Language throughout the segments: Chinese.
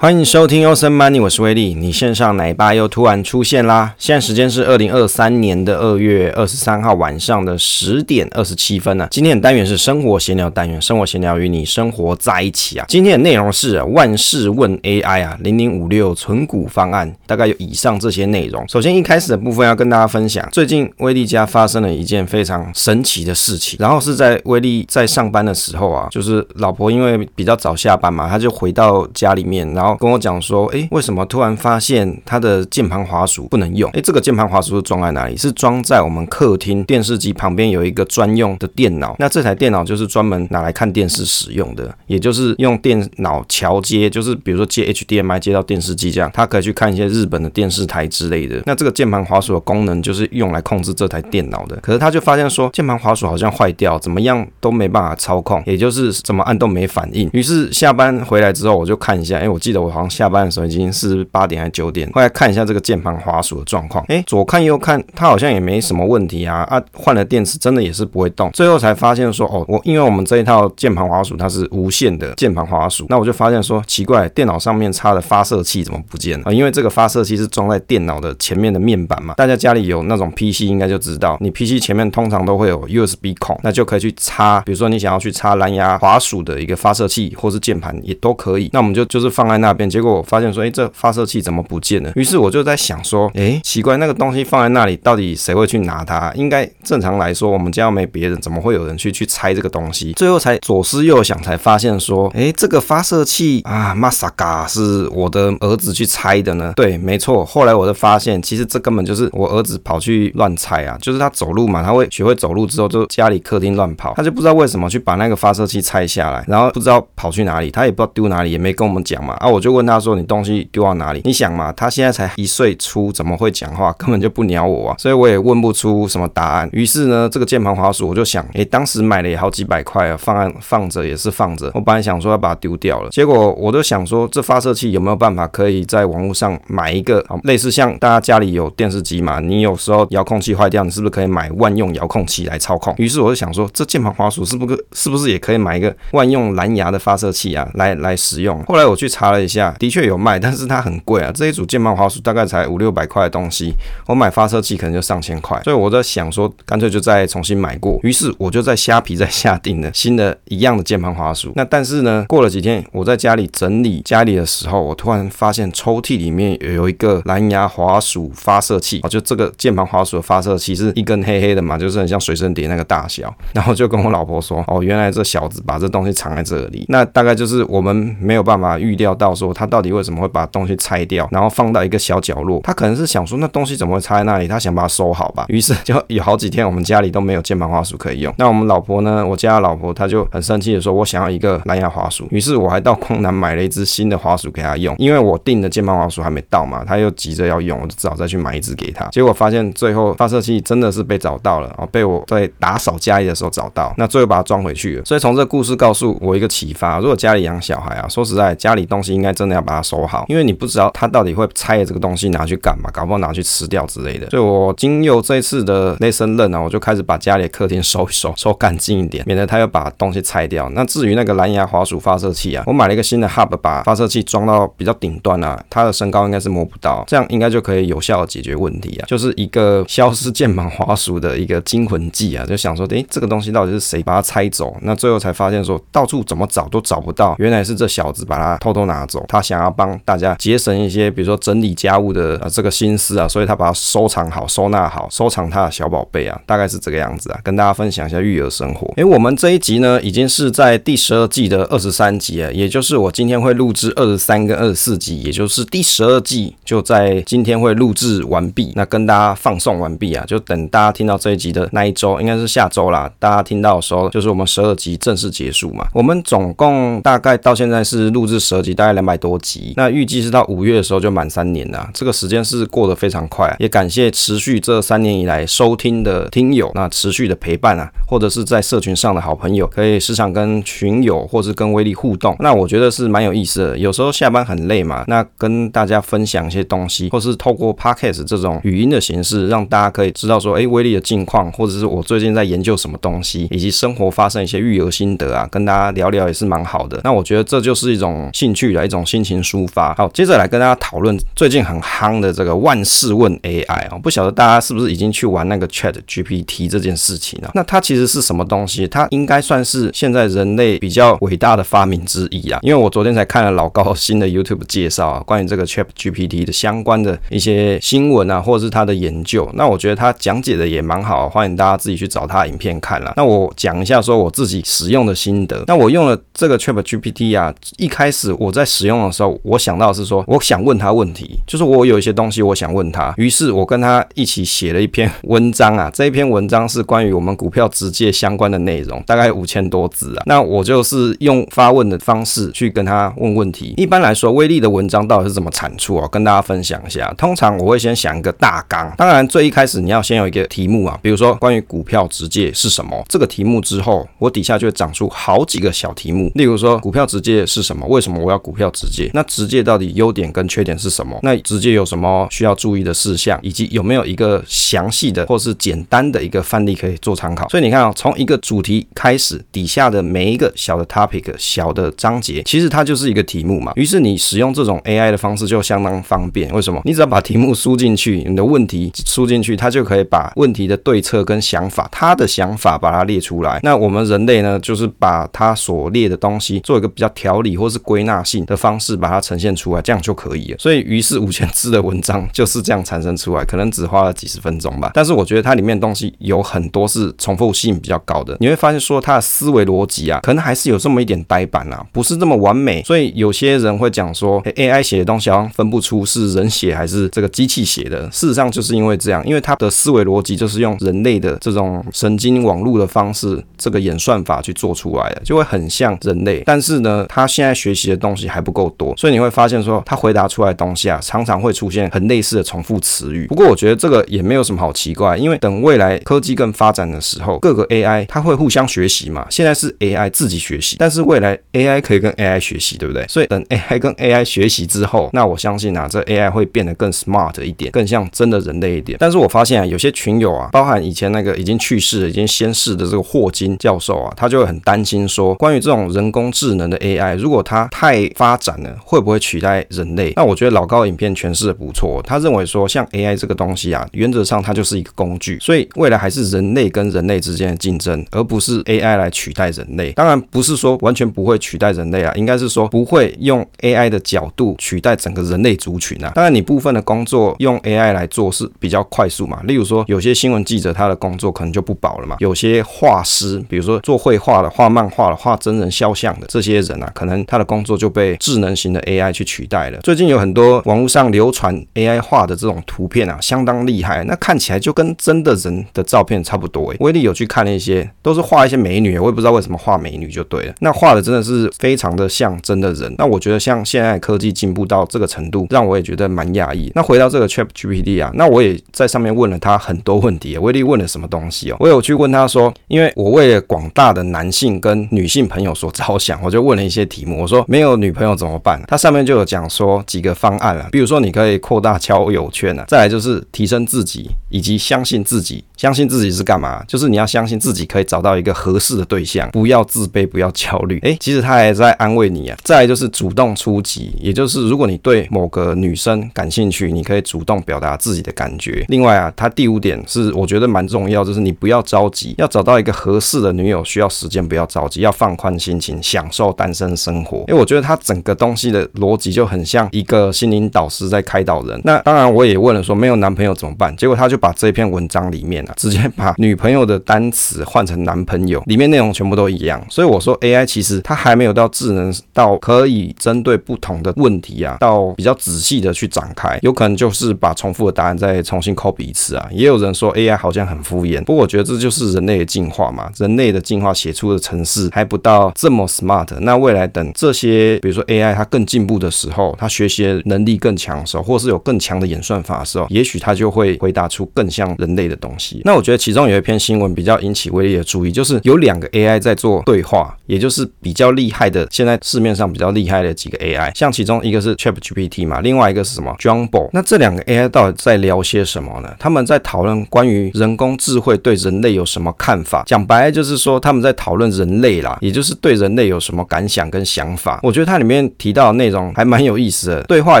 欢迎收听 Awesome Money，我是威利。你线上奶爸又突然出现啦！现在时间是二零二三年的二月二十三号晚上的十点二十七分呢、今天的单元是生活闲聊单元，生活闲聊与你生活在一起啊。今天的内容是、万事问 AI 啊，零零五六存股方案，大概有以上这些内容。首先一开始的部分要跟大家分享，最近威利家发生了一件非常神奇的事情。然后是在威利在上班的时候啊，就是老婆因为比较早下班嘛，她就回到家里面，然后。跟我讲说，哎，为什么突然发现它的键盘滑鼠不能用？哎，这个键盘滑鼠是装在哪里？是装在我们客厅电视机旁边有一个专用的电脑。那这台电脑就是专门拿来看电视使用的，也就是用电脑桥接，就是比如说接 HDMI 接到电视机这样，它可以去看一些日本的电视台之类的。那这个键盘滑鼠的功能就是用来控制这台电脑的。可是他就发现说，键盘滑鼠好像坏掉，怎么样都没办法操控，也就是怎么按都没反应。于是下班回来之后，我就看一下，哎，我记得。我好像下班的时候已经是八点还是九点，后来看一下这个键盘滑鼠的状况，哎，左看右看，它好像也没什么问题啊啊，换了电池真的也是不会动，最后才发现说，哦，我因为我们这一套键盘滑鼠它是无线的键盘滑鼠，那我就发现说奇怪，电脑上面插的发射器怎么不见了啊？因为这个发射器是装在电脑的前面的面板嘛，大家家里有那种 PC 应该就知道，你 PC 前面通常都会有 USB 孔，那就可以去插，比如说你想要去插蓝牙滑鼠的一个发射器或是键盘也都可以，那我们就就是放在那边。结果我发现说，哎，这发射器怎么不见了？于是我就在想说，哎，奇怪，那个东西放在那里，到底谁会去拿它？应该正常来说，我们家又没别人，怎么会有人去去拆这个东西？最后才左思右想，才发现说，哎，这个发射器啊，玛萨嘎是我的儿子去拆的呢。对，没错。后来我就发现，其实这根本就是我儿子跑去乱拆啊，就是他走路嘛，他会学会走路之后，就家里客厅乱跑，他就不知道为什么去把那个发射器拆下来，然后不知道跑去哪里，他也不知道丢哪里，也没跟我们讲嘛。啊，我我就问他说。你东西丢到哪里？你想嘛，他现在才一岁出，怎么会讲话？根本就不鸟我啊，所以我也问不出什么答案。于是呢，这个键盘滑鼠我就想，诶，当时买了也好几百块啊，放放着也是放着。我本来想说要把它丢掉了，结果我就想说，这发射器有没有办法可以在网络上买一个，类似像大家家里有电视机嘛，你有时候遥控器坏掉，你是不是可以买万用遥控器来操控？于是我就想说，这键盘滑鼠是不是是不是也可以买一个万用蓝牙的发射器啊，来来使用？后来我去查了下，的确。有卖，但是它很贵啊！这一组键盘滑鼠大概才五六百块的东西，我买发射器可能就上千块，所以我在想说，干脆就再重新买过。于是我就在虾皮再下定了新的一样的键盘滑鼠。那但是呢，过了几天，我在家里整理家里的时候，我突然发现抽屉里面有一个蓝牙滑鼠发射器哦，就这个键盘滑鼠的发射器是一根黑黑的嘛，就是很像随身碟那个大小。然后就跟我老婆说，哦，原来这小子把这东西藏在这里。那大概就是我们没有办法预料到说他到底。为什么会把东西拆掉，然后放到一个小角落？他可能是想说，那东西怎么会插在那里？他想把它收好吧。于是就有好几天，我们家里都没有键盘滑鼠可以用。那我们老婆呢？我家的老婆她就很生气的说：“我想要一个蓝牙滑鼠。”于是我还到光南买了一只新的滑鼠给她用，因为我订的键盘滑鼠还没到嘛，她又急着要用，我就只好再去买一只给她。结果发现最后发射器真的是被找到了，哦，被我在打扫家里的时候找到，那最后把它装回去了。所以从这个故事告诉我一个启发：如果家里养小孩啊，说实在，家里东西应该真的要把它。收好，因为你不知道他到底会拆了这个东西拿去干嘛，搞不好拿去吃掉之类的。所以我经由这一次的 lesson learn 啊，我就开始把家里的客厅收一收，收干净一点，免得他又把东西拆掉。那至于那个蓝牙滑鼠发射器啊，我买了一个新的 hub，把发射器装到比较顶端啊，它的身高应该是摸不到，这样应该就可以有效的解决问题啊，就是一个消失键盘滑鼠的一个惊魂记啊，就想说，诶，这个东西到底是谁把它拆走？那最后才发现说，到处怎么找都找不到，原来是这小子把它偷偷拿走，他想要。帮大家节省一些，比如说整理家务的呃这个心思啊，所以他把它收藏好、收纳好、收藏他的小宝贝啊，大概是这个样子啊，跟大家分享一下育儿生活。诶，我们这一集呢，已经是在第十二季的二十三集啊，也就是我今天会录制二十三跟二十四集，也就是第十二季就在今天会录制完毕，那跟大家放送完毕啊，就等大家听到这一集的那一周，应该是下周啦。大家听到的时候，就是我们十二集正式结束嘛。我们总共大概到现在是录制十二集，大概两百多集。那预计是到五月的时候就满三年了，这个时间是过得非常快，也感谢持续这三年以来收听的听友，那持续的陪伴啊，或者是在社群上的好朋友，可以时常跟群友或是跟威力互动，那我觉得是蛮有意思的。有时候下班很累嘛，那跟大家分享一些东西，或是透过 Podcast 这种语音的形式，让大家可以知道说，哎，威力的近况，或者是我最近在研究什么东西，以及生活发生一些育儿心得啊，跟大家聊聊也是蛮好的。那我觉得这就是一种兴趣来。一种心情抒发。好，接着来跟大家讨论最近很夯的这个万事问 AI 啊，不晓得大家是不是已经去玩那个 Chat GPT 这件事情了？那它其实是什么东西？它应该算是现在人类比较伟大的发明之一啊。因为我昨天才看了老高新的 YouTube 介绍啊，关于这个 Chat GPT 的相关的一些新闻啊，或者是他的研究。那我觉得他讲解的也蛮好，欢迎大家自己去找他影片看了。那我讲一下说我自己使用的心得。那我用了这个 Chat GPT 啊，一开始我在使用的时候，我想到是说，我想问他问题，就是我有一些东西我想问他，于是我跟他一起写了一篇文章啊。这一篇文章是关于我们股票直借相关的内容，大概五千多字啊。那我就是用发问的方式去跟他问问题。一般来说，威力的文章到底是怎么产出啊？跟大家分享一下。通常我会先想一个大纲，当然最一开始你要先有一个题目啊，比如说关于股票直借是什么这个题目之后，我底下就会长出好几个小题目，例如说股票直借是什么？为什么我要股票直接？那直接到底优点跟缺点是什么？那直接有什么需要注意的事项？以及有没有一个详细的或是简单的一个范例可以做参考？所以你看啊，从一个主题开始，底下的每一个小的 topic、小的章节，其实它就是一个题目嘛。于是你使用这种 AI 的方式就相当方便。为什么？你只要把题目输进去，你的问题输进去，它就可以把问题的对策跟想法，他的想法把它列出来。那我们人类呢，就是把它所列的东西做一个比较条理或是归纳性的方式把它呈现出来，这样就可以了。所以，于是五千字的文章 就是这样产生出来，可能只花了几十分钟吧。但是我觉得它里面东西有很多是重复性比较高的，你会发现说它的思维逻辑啊，可能还是有这么一点呆板啊，不是这么完美。所以有些人会讲说，AI 写的东西好像分不出是人写还是这个机器写的。事实上就是因为这样，因为它的思维逻辑就是用人类的这种神经网络的方式，这个演算法去做出来的，就会很像人类。但是呢，他现在学习的东西还还不够多，所以你会发现说，他回答出来的东西啊，常常会出现很类似的重复词语。不过我觉得这个也没有什么好奇怪，因为等未来科技更发展的时候，各个 AI 它会互相学习嘛。现在是 AI 自己学习，但是未来 AI 可以跟 AI 学习，对不对？所以等 AI 跟 AI 学习之后，那我相信啊，这 AI 会变得更 smart 一点，更像真的人类一点。但是我发现啊，有些群友啊，包含以前那个已经去世、已经先逝的这个霍金教授啊，他就会很担心说，关于这种人工智能的 AI，如果它太发发展呢，会不会取代人类？那我觉得老高影片诠释的不错，他认为说，像 AI 这个东西啊，原则上它就是一个工具，所以未来还是人类跟人类之间的竞争，而不是 AI 来取代人类。当然不是说完全不会取代人类啊，应该是说不会用 AI 的角度取代整个人类族群啊。当然你部分的工作用 AI 来做是比较快速嘛，例如说有些新闻记者他的工作可能就不保了嘛，有些画师，比如说做绘画的、画漫画的、画真人肖像的这些人啊，可能他的工作就被智能型的 AI 去取代了。最近有很多网络上流传 AI 画的这种图片啊，相当厉害，那看起来就跟真的人的照片差不多诶。威力有去看了一些，都是画一些美女，我也不知道为什么画美女就对了。那画的真的是非常的像真的人。那我觉得像现在科技进步到这个程度，让我也觉得蛮讶异。那回到这个 ChatGPT 啊，那我也在上面问了他很多问题。威力问了什么东西哦？我有去问他说，因为我为了广大的男性跟女性朋友所着想，我就问了一些题目。我说没有女朋友那怎么办？他上面就有讲说几个方案啊，比如说你可以扩大交友圈啊，再来就是提升自己以及相信自己。相信自己是干嘛？就是你要相信自己可以找到一个合适的对象，不要自卑，不要焦虑。诶，其实他还在安慰你啊。再来就是主动出击，也就是如果你对某个女生感兴趣，你可以主动表达自己的感觉。另外啊，他第五点是我觉得蛮重要，就是你不要着急，要找到一个合适的女友需要时间，不要着急，要放宽心情，享受单身生活。诶，我觉得他整个东西的逻辑就很像一个心灵导师在开导人。那当然我也问了说没有男朋友怎么办？结果他就把这篇文章里面啊。直接把女朋友的单词换成男朋友，里面内容全部都一样。所以我说 AI 其实它还没有到智能到可以针对不同的问题啊，到比较仔细的去展开，有可能就是把重复的答案再重新 copy 一次啊。也有人说 AI 好像很敷衍，不过我觉得这就是人类的进化嘛，人类的进化写出的程式还不到这么 smart。那未来等这些比如说 AI 它更进步的时候，它学习能力更强的时候，或是有更强的演算法的时候，也许它就会回答出更像人类的东西。那我觉得其中有一篇新闻比较引起威力的注意，就是有两个 AI 在做对话，也就是比较厉害的，现在市面上比较厉害的几个 AI，像其中一个是 ChatGPT 嘛，另外一个是什么 Jumbo。那这两个 AI 到底在聊些什么呢？他们在讨论关于人工智慧对人类有什么看法。讲白就是说他们在讨论人类啦，也就是对人类有什么感想跟想法。我觉得它里面面提到的内容还蛮有意思的，对话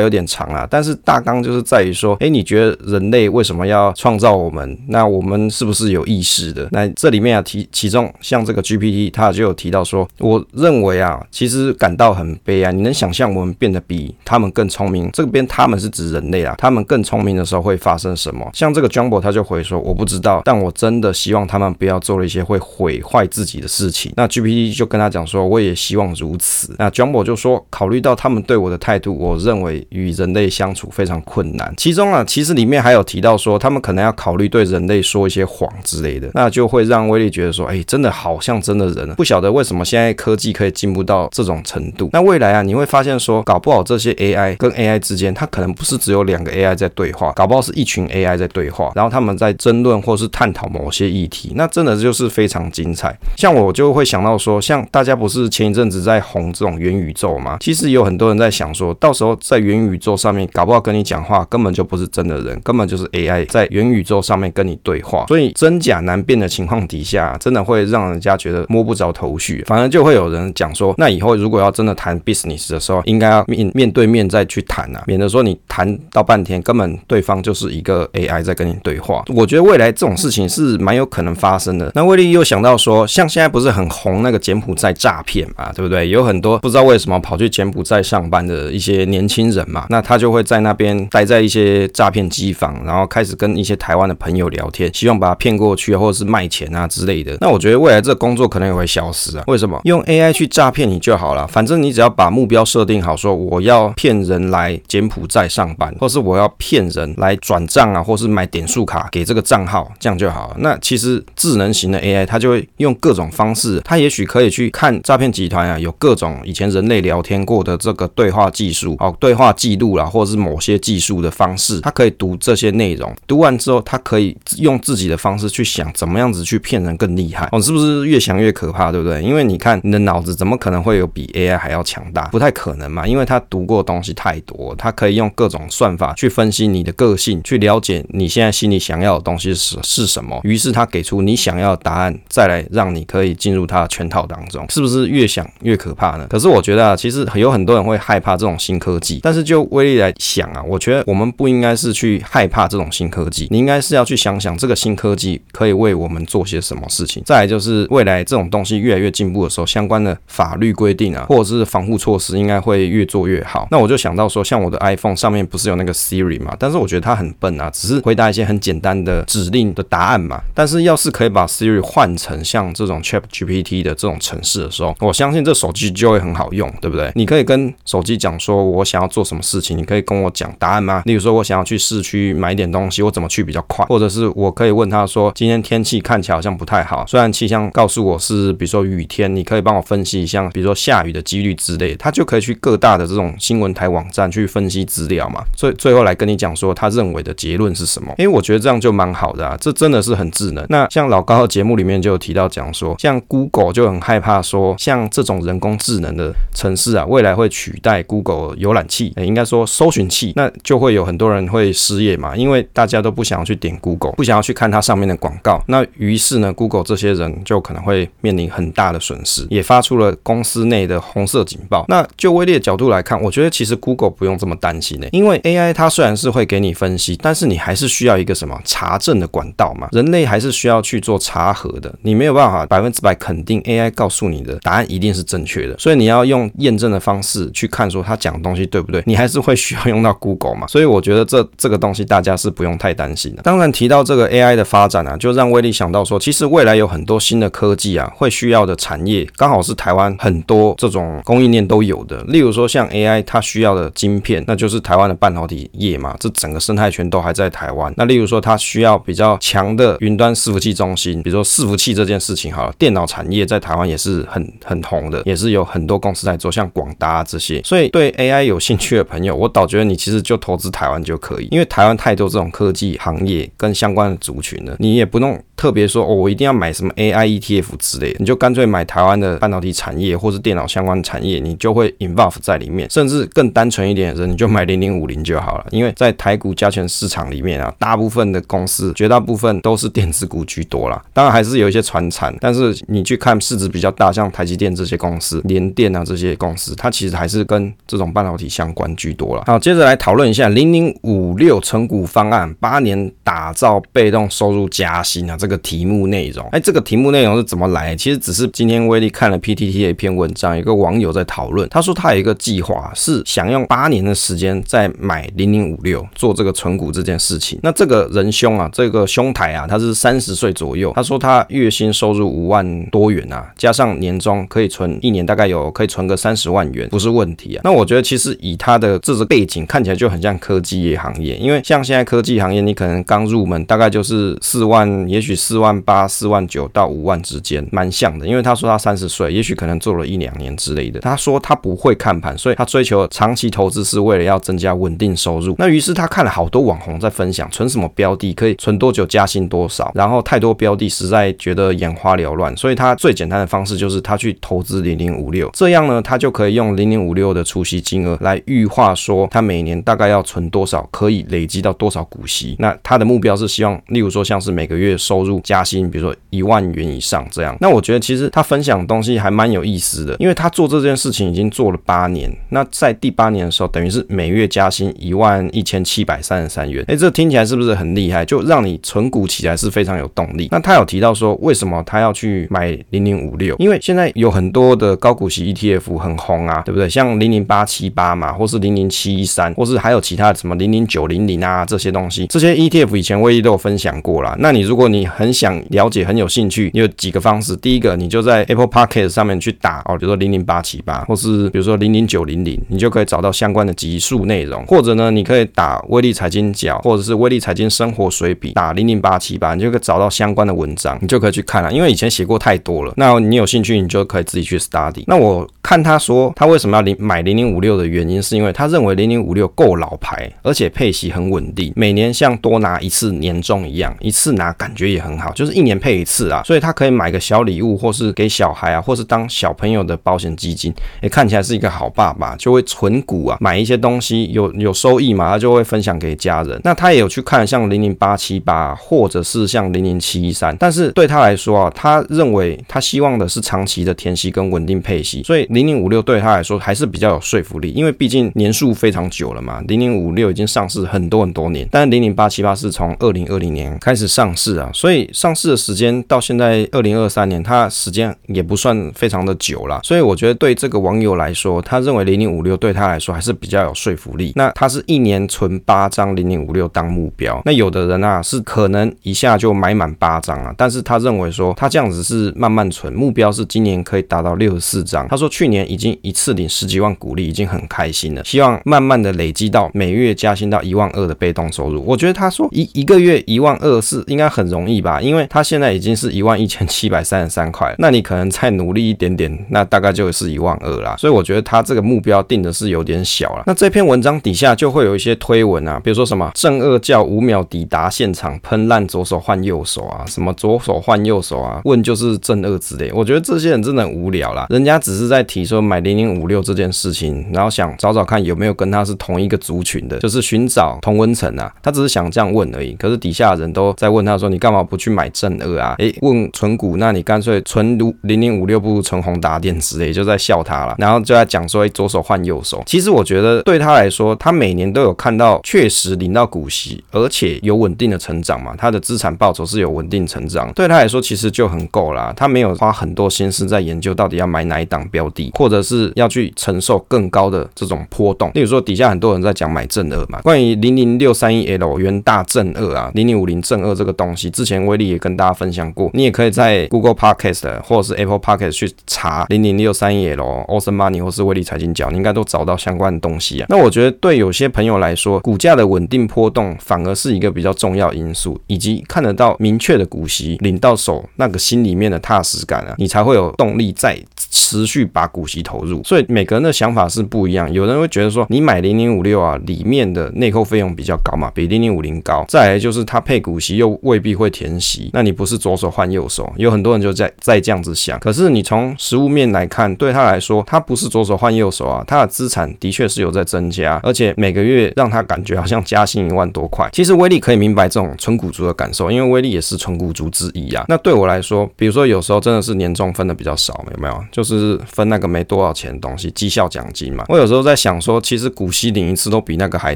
有点长啊，但是大纲就是在于说，诶，你觉得人类为什么要创造我们？那我们是不是有意识的？那这里面啊提其中像这个 GPT，它就有提到说，我认为啊，其实感到很悲哀。你能想象我们变得比他们更聪明？这边他们是指人类啊，他们更聪明的时候会发生什么？像这个 Jumbo 他就回说，我不知道，但我真的希望他们不要做了一些会毁坏自己的事情。那 GPT 就跟他讲说，我也希望如此。那 Jumbo 就说，考虑到他们对我的态度，我认为与人类相处非常困难。其中啊，其实里面还有提到说，他们可能要考虑对人类说一些谎之类的，那就会让威力觉得说，哎，真的好像真的人，不晓得为什么现在科技可以进步到这种程度。那未来啊，你会发现说，搞不好这些 AI 跟 AI 之间，它可能不是只有两个 AI 在对话，搞不好是一群 AI 在对话，然后他们在争论或是探讨某些议题，那真的就是非常精彩。像我就会想到说，像大家不是前一阵子在红这种元宇宙吗？其实有很多人在想说，到时候在元宇宙上面，搞不好跟你讲话根本就不是真的人，根本就是 AI 在元宇宙上面跟你对话，所以真假难辨的情况底下，真的会让人家觉得摸不着头绪。反而就会有人讲说，那以后如果要真的谈 business 的时候，应该要面面对面再去谈啊，免得说你谈到半天，根本对方就是一个 AI 在跟你对话。我觉得未来这种事情是蛮有可能发生的。那威力又想到说，像现在不是很红那个柬埔寨诈骗嘛，对不对？有很多不知道为什么跑去柬埔寨上班的一些年轻人嘛，那他就会在那边待在一些诈骗机房，然后开始跟一些台湾的朋友聊天，希望把他骗过去，或者是卖钱啊之类的。那我觉得未来这个工作可能也会消失啊。为什么？用 AI 去诈骗你就好了，反正你只要把目标设定好，说我要骗人来柬埔寨上班，或是我要骗人来转账啊，或是买点数卡给这个账号，这样就好了。那其实智能型的 AI 它就会用各种方式，它也许可以去看诈骗集团啊，有各种以前人类聊天过的这个对话技术哦，对话记录啦，或者是某些技术的方式，它可以读这些内容，读完之后，它可以用自己的方式去想怎么样子去骗人更厉害哦，是不是越想越可怕，对不对？因为你看你的脑子怎么可能会有比 AI 还要强大？不太可能嘛，因为它读过的东西太多，它可以用各种算法去分析你的个性，去了解你现在心里想要的东西是是什么，于是它给出你想要的答案，再来让你可以进入它的圈套当中，是不是越想越可怕呢？可是我觉得啊，其实是有很多人会害怕这种新科技，但是就威力来想啊，我觉得我们不应该是去害怕这种新科技，你应该是要去想想这个新科技可以为我们做些什么事情。再来就是未来这种东西越来越进步的时候，相关的法律规定啊，或者是防护措施，应该会越做越好。那我就想到说，像我的 iPhone 上面不是有那个 Siri 嘛？但是我觉得它很笨啊，只是回答一些很简单的指令的答案嘛。但是要是可以把 Siri 换成像这种 ChatGPT 的这种程式的时候，我相信这手机就会很好用，对不对？你可以跟手机讲说，我想要做什么事情，你可以跟我讲答案吗？例如说，我想要去市区买点东西，我怎么去比较快？或者是我可以问他说，今天天气看起来好像不太好，虽然气象告诉我是，比如说雨天，你可以帮我分析一下，比如说下雨的几率之类，他就可以去各大的这种新闻台网站去分析资料嘛。最最后来跟你讲说，他认为的结论是什么？因为，我觉得这样就蛮好的啊，这真的是很智能。那像老高的节目里面就有提到讲说，像 Google 就很害怕说，像这种人工智能的城市啊，未来会取代 Google 浏览器，诶，应该说搜寻器，那就会有很多人会失业嘛，因为大家都不想要去点 Google，不想要去看它上面的广告。那于是呢，Google 这些人就可能会面临很大的损失，也发出了公司内的红色警报。那就威力的角度来看，我觉得其实 Google 不用这么担心呢，因为 AI 它虽然是会给你分析，但是你还是需要一个什么查证的管道嘛，人类还是需要去做查核的，你没有办法百分之百肯定 AI 告诉你的答案一定是正确的，所以你要用验证的方式去看说他讲的东西对不对，你还是会需要用到 Google 嘛，所以我觉得这这个东西大家是不用太担心的。当然提到这个 AI 的发展啊，就让威力想到说，其实未来有很多新的科技啊，会需要的产业刚好是台湾很多这种供应链都有的。例如说像 AI 它需要的晶片，那就是台湾的半导体业嘛，这整个生态圈都还在台湾。那例如说它需要比较强的云端伺服器中心，比如说伺服器这件事情好了，电脑产业在台湾也是很很红的，也是有很多公司在做，像广达这些。所以对 AI 有兴趣的朋友，我倒觉得你其实就投资台湾就可以，因为台湾太多这种科技行业跟相关的族群了，你也不用特别说哦，我一定要买什么 AI ETF 之类，你就干脆买台湾的半导体产业或是电脑相关产业，你就会 involve 在里面。甚至更单纯一点的人，你就买零零五零就好了，因为在台股加权市场里面啊，大部分的公司绝大部分都是电子股居多啦，当然还是有一些传产，但是你去看市值比较大，像台积电这些公司、联电啊这些公司。它其实还是跟这种半导体相关居多了。好，接着来讨论一下零零五六存股方案，八年打造被动收入加薪啊，这个题目内容。哎，这个题目内容是怎么来？其实只是今天威力看了 PTT 的一篇文章，有个网友在讨论，他说他有一个计划是想用八年的时间再买零零五六做这个存股这件事情。那这个仁兄啊，这个兄台啊，他是三十岁左右，他说他月薪收入五万多元啊，加上年终可以存一年大概有可以存个三十万元，不是问题啊。那我觉得其实以他的这个背景看起来就很像科技行业，因为像现在科技行业，你可能刚入门大概就是四万，也许四万八、四万九到五万之间，蛮像的。因为他说他三十岁，也许可能做了一两年之类的。他说他不会看盘，所以他追求长期投资是为了要增加稳定收入。那于是他看了好多网红在分享存什么标的可以存多久加薪多少，然后太多标的实在觉得眼花缭乱，所以他最简单的方式就是他去投资零零五六，这样呢他就可以用零零五六的除息金额来预划说他每年大概要存多少，可以累积到多少股息。那他的目标是希望，例如说像是每个月收入加薪，比如说一万元以上这样。那我觉得其实他分享的东西还蛮有意思的，因为他做这件事情已经做了八年。那在第八年的时候，等于是每月加薪一万一千七百三十三元。哎，这听起来是不是很厉害？就让你存股起来是非常有动力。那他有提到说，为什么他要去买零零五六？因为现在有很多的高股息 ETF 很红空啊，对不对？像零零八七八嘛，或是零零七一三，或是还有其他什么零零九零零啊这些东西，这些 ETF 以前威力都有分享过啦。那你如果你很想了解、很有兴趣，你有几个方式。第一个，你就在 Apple Podcast 上面去打哦，比如说零零八七八，或是比如说零零九零零，你就可以找到相关的集数内容。或者呢，你可以打威力财经角，或者是威力财经生活随笔，打零零八七八，你就可以找到相关的文章，你就可以去看了。因为以前写过太多了，那你有兴趣，你就可以自己去 study。那我看他所他为什么要零买零零五六的原因，是因为他认为零零五六够老牌，而且配息很稳定，每年像多拿一次年终一样，一次拿感觉也很好，就是一年配一次啊，所以他可以买个小礼物，或是给小孩啊，或是当小朋友的保险基金，也看起来是一个好爸爸，就会存股啊，买一些东西有有收益嘛，他就会分享给家人。那他也有去看像零零八七八，或者是像零零七一三，但是对他来说啊，他认为他希望的是长期的填息跟稳定配息，所以零零五六对他来说还是比较有说服力，因为毕竟年数非常久了嘛，零零五六已经上市很多很多年，但是零零八七八是从二零二零年开始上市啊，所以上市的时间到现在二零二三年，它时间也不算非常的久了，所以我觉得对这个网友来说，他认为零零五六对他来说还是比较有说服力。那他是一年存八张零零五六当目标，那有的人啊是可能一下就买满八张啊，但是他认为说他这样子是慢慢存，目标是今年可以达到六十四张。他说去年已经一次领十几万股利，已经很开心了，希望慢慢的累积到每月加薪到一万二的被动收入。我觉得他说一一个月一万二是应该很容易吧，因为他现在已经是一万一千七百三十三块，那你可能再努力一点点，那大概就是一万二啦。所以我觉得他这个目标定的是有点小了。那这篇文章底下就会有一些推文啊，比如说什么正二叫五秒抵达现场喷烂左手换右手啊，什么左手换右手啊，问就是正二之类。我觉得这些人真的很无聊啦，人家只是在提说买零零五六这件事情，然后想找找看有没有跟他是同一个族群的，就是寻找同温层啊。他只是想这样问而已。可是底下人都在问他说，你干嘛不去买正二啊？诶，问存股，那你干脆存零零五六不如存宏达电之类，就在笑他了。然后就在讲说，诶，左手换右手。其实我觉得对他来说，他每年都有看到确实领到股息，而且有稳定的成长嘛，他的资产报酬是有稳定成长，对他来说其实就很够啦。他没有花很多心思在研究到底要买哪一档标的，或者是是要去承受更高的这种波动。例如说，底下很多人在讲买正二嘛，关于零零六三一 L 元大正二啊，零零五零正二这个东西，之前威力也跟大家分享过，你也可以在 Google Podcast 或者是 Apple Podcast 去查零零六三一 L Awesome Money 或是威力财经角，你应该都找到相关的东西啊。那我觉得对有些朋友来说，股价的稳定波动反而是一个比较重要因素，以及看得到明确的股息领到手那个心里面的踏实感啊，你才会有动力再持续把股息投投入。所以每个人的想法是不一样，有人会觉得说，你买零零五六啊，里面的内扣费用比较高嘛，比零零五零高，再来就是它配股息又未必会填息，那你不是左手换右手？有很多人就在在这样子想，可是你从实物面来看，对他来说，他不是左手换右手啊，他的资产的确是有在增加，而且每个月让他感觉好像加薪一万多块。其实威力可以明白这种纯股族的感受，因为威力也是纯股族之一啊。那对我来说，比如说有时候真的是年终分的比较少，有没有？就是分那个没多少钱东西，绩效奖金嘛。我有时候在想说，其实股息领一次都比那个还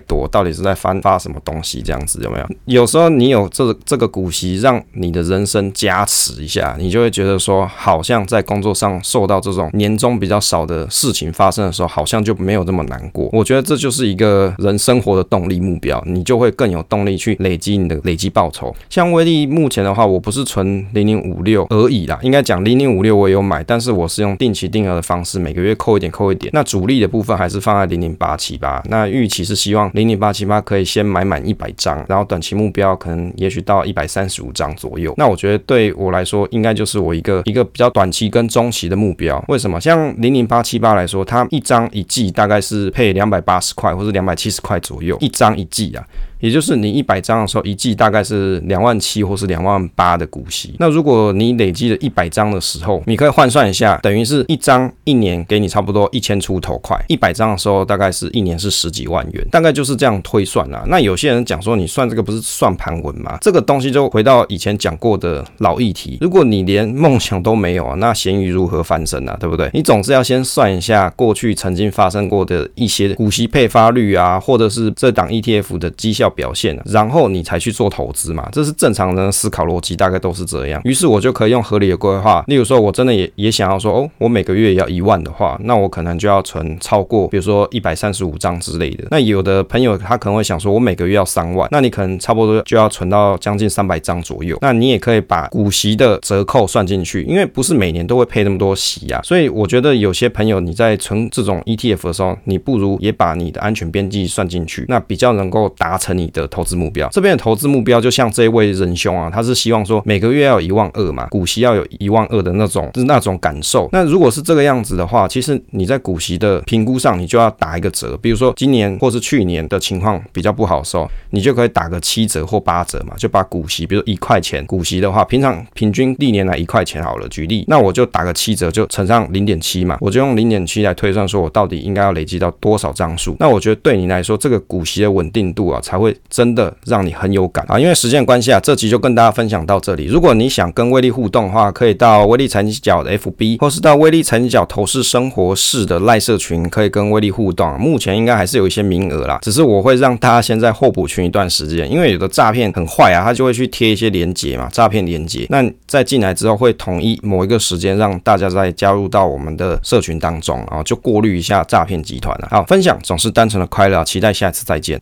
多，到底是在翻发什么东西？这样子有没有？有时候你有这这个股息，让你的人生加持一下，你就会觉得说，好像在工作上受到这种年终比较少的事情发生的时候，好像就没有这么难过。我觉得这就是一个人生活的动力目标，你就会更有动力去累积你的累积报酬。像威力目前的话，我不是存零零五六而已啦，应该讲零零五六我也有买，但是我是用定期定额的方式，每个月扣一点扣一点。那主力的部分还是放在零零八七八，那预期是希望零零八七八可以先买满一百张，然后短期目标可能也许到一百三十五张左右。那我觉得对我来说，应该就是我一个一个比较短期跟中期的目标。为什么？像零零八七八来说，它一张一季大概是配两百八十块或者两百七十块左右，一张一季啊。也就是你一百张的时候，一季大概是两万七或是两万八的股息。那如果你累积了一百张的时候，你可以换算一下，等于是一张一年给你差不多一千出头块。一百张的时候，大概是一年是十几万元，大概就是这样推算啦。那有些人讲说，你算这个不是算盘文吗？这个东西就回到以前讲过的老议题。如果你连梦想都没有啊，那咸鱼如何翻身啊？对不对？你总是要先算一下过去曾经发生过的一些股息配发率啊，或者是这档 ETF 的绩效表现，然后你才去做投资嘛，这是正常人的思考逻辑，大概都是这样。于是我就可以用合理的规划，例如说，我真的也也想要说，哦，我每个月要一万的话，那我可能就要存超过，比如说一百三十五张之类的。那有的朋友他可能会想说，我每个月要三万，那你可能差不多就要存到将近三百张左右。那你也可以把股息的折扣算进去，因为不是每年都会配那么多息啊。所以我觉得有些朋友你在存这种 ETF 的时候，你不如也把你的安全边际算进去，那比较能够达成你的投。资目标，这边的投资目标就像这位仁兄啊，他是希望说每个月要有一万二嘛，股息要有一万二的那种，是那种感受。那如果是这个样子的话，其实你在股息的评估上，你就要打一个折。比如说今年或是去年的情况比较不好的时候，你就可以打个七折或八折嘛，就把股息，比如一块钱股息的话，平常平均历年来一块钱好了，举例，那我就打个七折，就乘上零点七嘛，我就用零点七来推算，说我到底应该要累积到多少张数。那我觉得对你来说，这个股息的稳定度啊，才会真。的让你很有感啊！因为时间关系啊，这集就跟大家分享到这里。如果你想跟威力互动的话，可以到威力财经角的 FB，或是到威力财经角投资生活室的赖社群，可以跟威力互动。目前应该还是有一些名额啦，只是我会让大家先在候补群一段时间，因为有的诈骗很坏啊，他就会去贴一些连接嘛，诈骗连接。那在进来之后，会统一某一个时间让大家再加入到我们的社群当中啊，就过滤一下诈骗集团了。好，分享总是单纯的快乐，期待下一次再见。